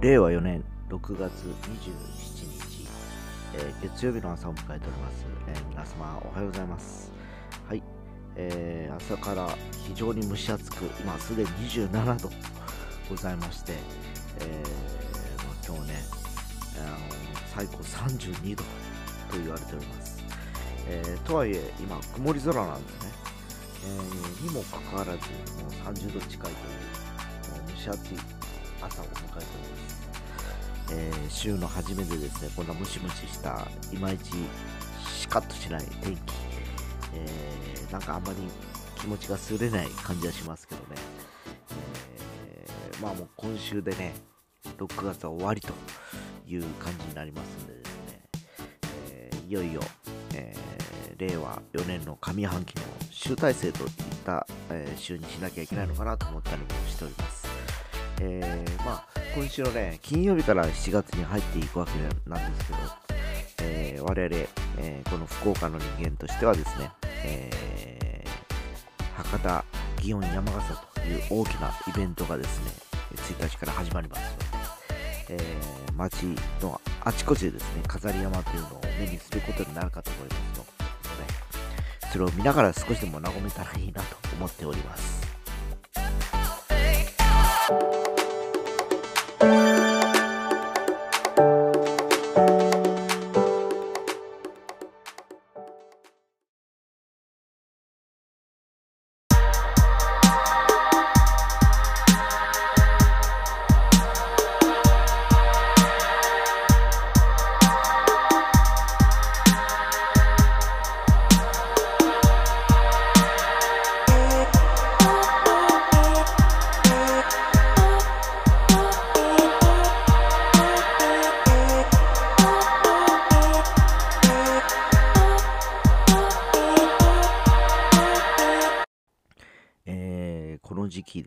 令和4年6月27日、えー月曜日の朝を迎えております、えー皆様おはようございます。はい、えー朝から非常に蒸し暑く今すでに27度ございまして、えーま今日ね、あの最高32度と言われております、えーとはいえ今曇り空なんですね、えーにもかかわらずもう30度近いというもう蒸し暑い朝を迎えております、えー週の初めでですねこんなムシムシしたいまいちシカッとしない天気、えーなんかあんまり気持ちがすれない感じはしますけどね、えーまあもう今週でね6月は終わりという感じになりますんでですね、えーいよいよ、え令和4年の上半期の集大成といった、え週にしなきゃいけないのかなと思ったりもしております。えーまあ、今週のね、金曜日から7月に入っていくわけなんですけど、えー我々、えーこの福岡の人間としてはですね、え博多祇園山笠という大きなイベントがですね、1日から始まりますので、え街のあちこちでですね、飾り山というのを目にすることになるかと思いますので、それを見ながら少しでも和めたらいいなと思っております。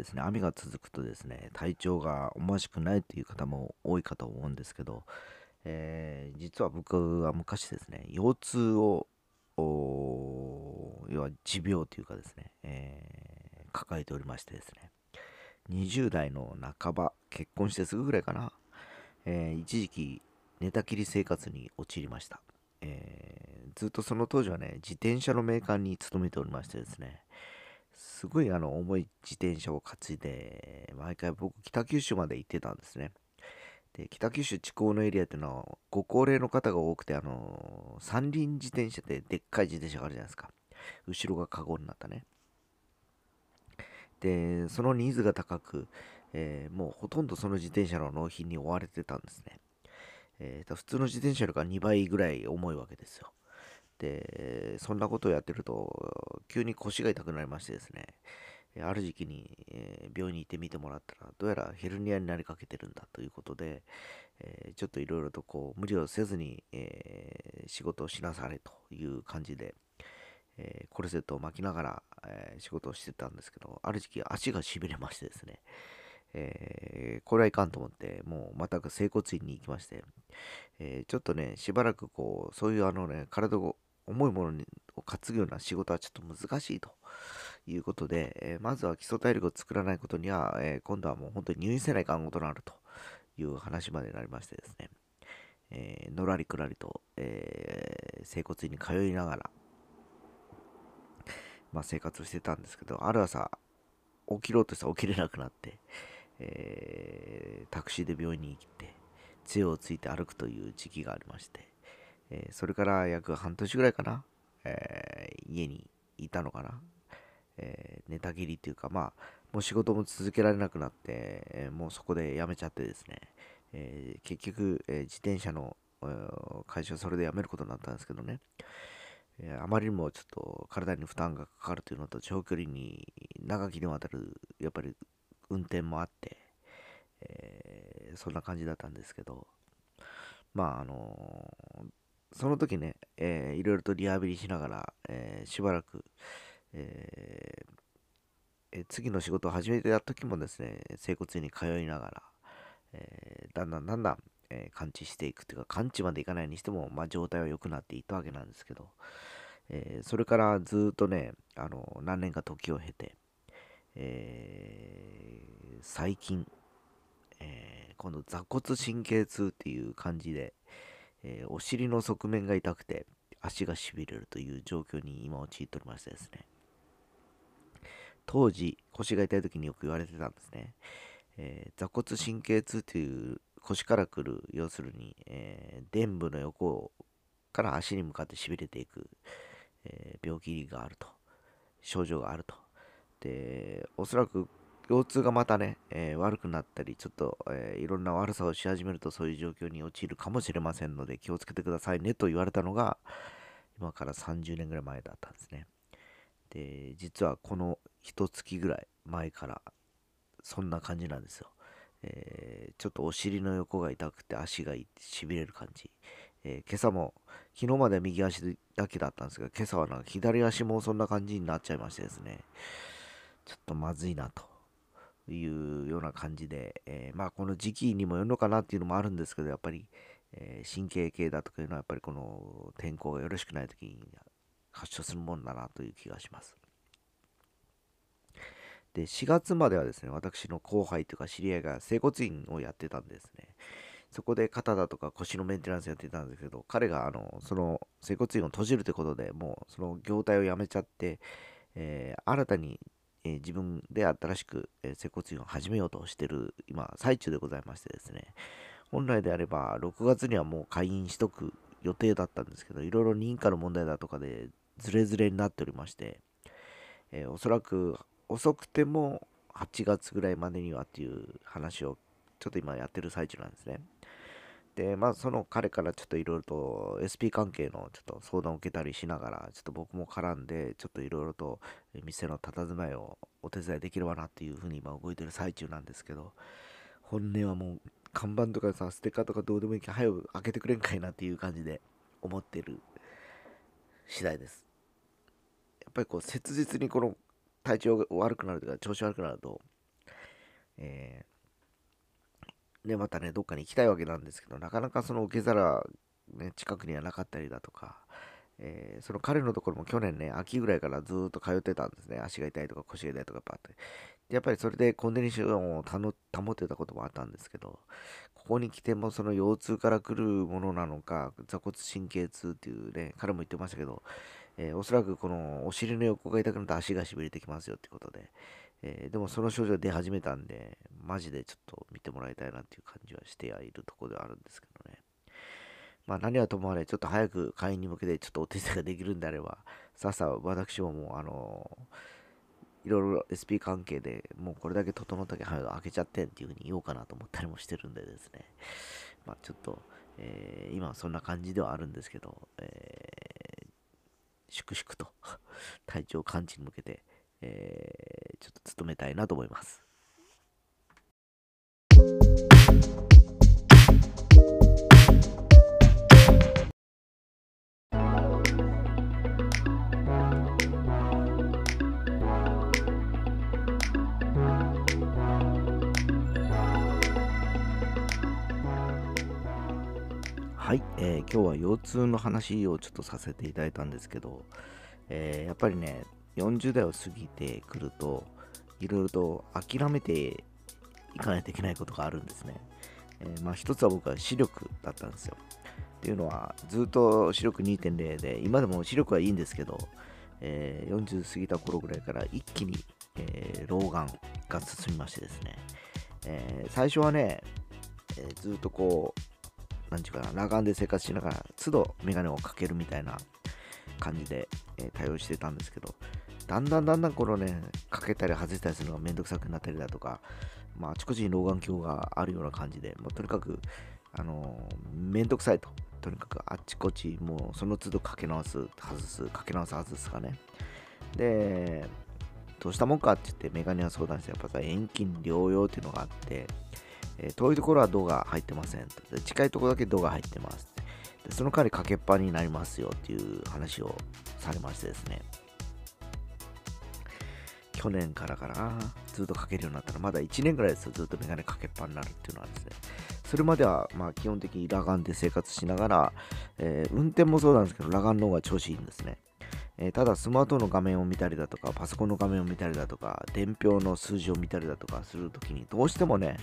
ですね、雨が続くとですね、体調が思わしくないという方も多いかと思うんですけど、えー実は僕は昔ですね、腰痛を、要は持病というかですね、えー抱えておりましてですね、20代の半ば、結婚してすぐぐらいかな、えー一時期寝たきり生活に陥りました。えーずっとその当時はね、自転車のメーカーに勤めておりましてですね、すごいあの重い自転車を担いで、毎回僕、北九州まで行ってたんですね。で、北九州地高のエリアっていうのは、ご高齢の方が多くて、あの、三輪自転車ってでっかい自転車があるじゃないですか。後ろがカゴになったね。で、そのニーズが高く、えーもうほとんどその自転車の納品に追われてたんですね。えー普通の自転車よりか2倍ぐらい重いわけですよ。で、そんなことをやってると、急に腰が痛くなりましてですね、ある時期に、え病院に行ってみてもらったら、どうやらヘルニアになりかけてるんだということで、えちょっといろいろとこう無理をせずに、え仕事をしなされという感じで、えコルセットを巻きながら、え仕事をしてたんですけど、ある時期足がしびれましてですね、えこれはいかんと思って、もうまた整骨院に行きまして、えちょっとね、しばらくこう、そういうあのね、体を重いものを担ぐような仕事はちょっと難しいということで、えーまずは基礎体力を作らないことには、えー今度はもう本当に入院せないかんことになるという話までなりましてですね、えーのらりくらりと、え整骨院に通いながら、まあ、生活をしてたんですけど、ある朝、起きろうとしたら起きれなくなって、えタクシーで病院に行って、杖をついて歩くという時期がありまして、えーそれから約半年ぐらいかな、えー家にいたのかな、えー寝たきりっていうか、まあ、もう仕事も続けられなくなって、えもうそこで辞めちゃってですね、え結局、え自転車の会社をそれで辞めることになったんですけどね、えあまりにもちょっと体に負担がかかるというのと長距離に長きにわたるやっぱり運転もあって、えーそんな感じだったんですけど。まああのその時ね、えーいろいろとリハビリしながら、えーしばらく、えー次の仕事を始めてた時もですね整骨院に通いながら、えーだんだんだんだん、えー完治していくっていうか完治までいかないにしても、まあ、状態は良くなっていったわけなんですけど、えーそれからずっとねあの何年か時を経て、えー最近、えー、今度座骨神経痛っていう感じで、えー、お尻の側面が痛くて足がしびれるという状況に今陥っておりましてですね。当時腰が痛い時によく言われてたんですね、えー、座骨神経痛という腰から来る要するに、えー、臀部の横から足に向かってしびれていく、えー、病気があると症状があると。でおそらく腰痛がまたね、えー、悪くなったり、ちょっと、えー、いろんな悪さをし始めるとそういう状況に陥るかもしれませんので気をつけてくださいねと言われたのが今から30年ぐらい前だったんですね。で、実はこの一月ぐらい前からそんな感じなんですよ。えー、ちょっとお尻の横が痛くて足がしびれる感じ。えー、今朝も昨日まで右足だけだったんですが今朝はなんか左足もそんな感じになっちゃいましてですねちょっとまずいなというような感じで、えー、まあこの時期にもよるのかなっていうのもあるんですけど、やっぱり、えー、神経系だとかいうのはやっぱりこの天候がよろしくない時に発症するもんだなという気がします。で、4月まではですね、私の後輩というか知り合いが整骨院をやってたんですね。そこで肩だとか腰のメンテナンスやってたんですけど、彼があのその整骨院を閉じるということでもうその業態を辞めちゃって、えー、新たにえー、自分で新しく、えー、接骨院を始めようとしてる今最中でございましてですね本来であれば6月にはもう開院しとく予定だったんですけどいろいろ認可の問題だとかでズレズレになっておりまして、えー、おそらく遅くても8月ぐらいまでにはっていう話をちょっと今やってる最中なんですね。で、まあ、その彼からちょっといろいろと SP 関係のちょっと相談を受けたりしながら、ちょっと僕も絡んで、ちょっといろいろと店の佇まいをお手伝いできればなっていうふうに今動いてる最中なんですけど、本音はもう看板とかさ、ステッカーとかどうでもいいけど、早く開けてくれんかいなっていう感じで思ってる次第です。やっぱりこう切実にこの体調が悪くなるとか調子悪くなると、えーで、またね、どっかに行きたいわけなんですけど、なかなかその受け皿、ね、近くにはなかったりだとか、えー、その彼のところも去年ね、秋ぐらいからずっと通ってたんですね。足が痛いとか腰が痛いとかパッて。やっぱりそれでコンディションを保ってたこともあったんですけど、ここに来てもその腰痛から来るものなのか、座骨神経痛っていうね、彼も言ってましたけど、えー、おそらくこのお尻の横が痛くなって足がしびれてきますよってことで、えー、でもその症状出始めたんで、マジでちょっと見てもらいたいなっていう感じはしてはいるところではあるんですけどね。まあ何はともあれ、ちょっと早く会員に向けてちょっとお手伝いができるんであれば、さっさ私ももうあのー、いろいろ SP 関係でもうこれだけ整ったけ早く開けちゃってんっていうふうに言おうかなと思ったりもしてるんでですね。まあちょっと、えー、今はそんな感じではあるんですけど、えー、粛々と 体調完治に向けて、えー、ちょっと努めたいなと思います。はい、えー、今日は腰痛の話をちょっとさせていただいたんですけど、えー、やっぱりね、40代を過ぎてくると、いろいろと諦めていかないといけないことがあるんですね。えー、まあ一つは僕は視力だったんですよ。っていうのは、ずっと視力2.0で、今でも視力はいいんですけど、えー、40過ぎた頃ぐらいから一気に、えー、老眼が進みましてですね、えー、最初はね、えー、ずっとこう、なんちゅうかな、裸眼で生活しながら、都度メガネをかけるみたいな感じで、えー、対応してたんですけど、だんだんだんだんこのね、かけたり外したりするのがめんどくさくなったりだとか、まあ、あちこちに老眼鏡があるような感じで、まあ、とにかく、あの、めんどくさいと。とにかくあっちこっち、もうその都度かけ直す、外す、かけ直す、外すかね。で、どうしたもんかって言ってメガネは相談して、やっぱさ、遠近療養っていうのがあって、えー、遠いところは銅が入ってませんと。近いところだけ銅が入ってますで。その代わりかけっぱになりますよっていう話をされましてですね。去年からかな、ずっとかけるようになったら、まだ1年ぐらいですよ、ずっとメガネかけっぱになるっていうのはですね。それまでは、まあ、基本的に裸眼で生活しながら、えー、運転もそうなんですけど、裸眼の方が調子いいんですね。えー、ただ、スマートの画面を見たりだとか、パソコンの画面を見たりだとか、伝票の数字を見たりだとかするときに、どうしてもね、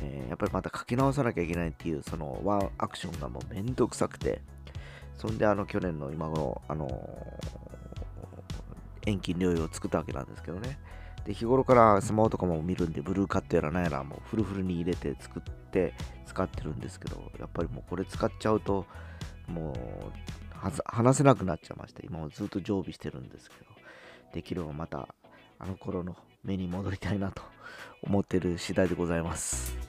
えー、やっぱりまた書き直さなきゃいけないっていう、そのワンアクションがもうめんどくさくて、そんであの去年の今頃、あのー、遠近療養を作ったわけなんですけどね。で、日頃からスマホとかも見るんで、ブルーカットやらなんやらもうフルフルに入れて作って使ってるんですけど、やっぱりもうこれ使っちゃうと、もう話せなくなっちゃいました。今もずっと常備してるんですけど、できればまたあの頃の目に戻りたいなと思ってる次第でございます。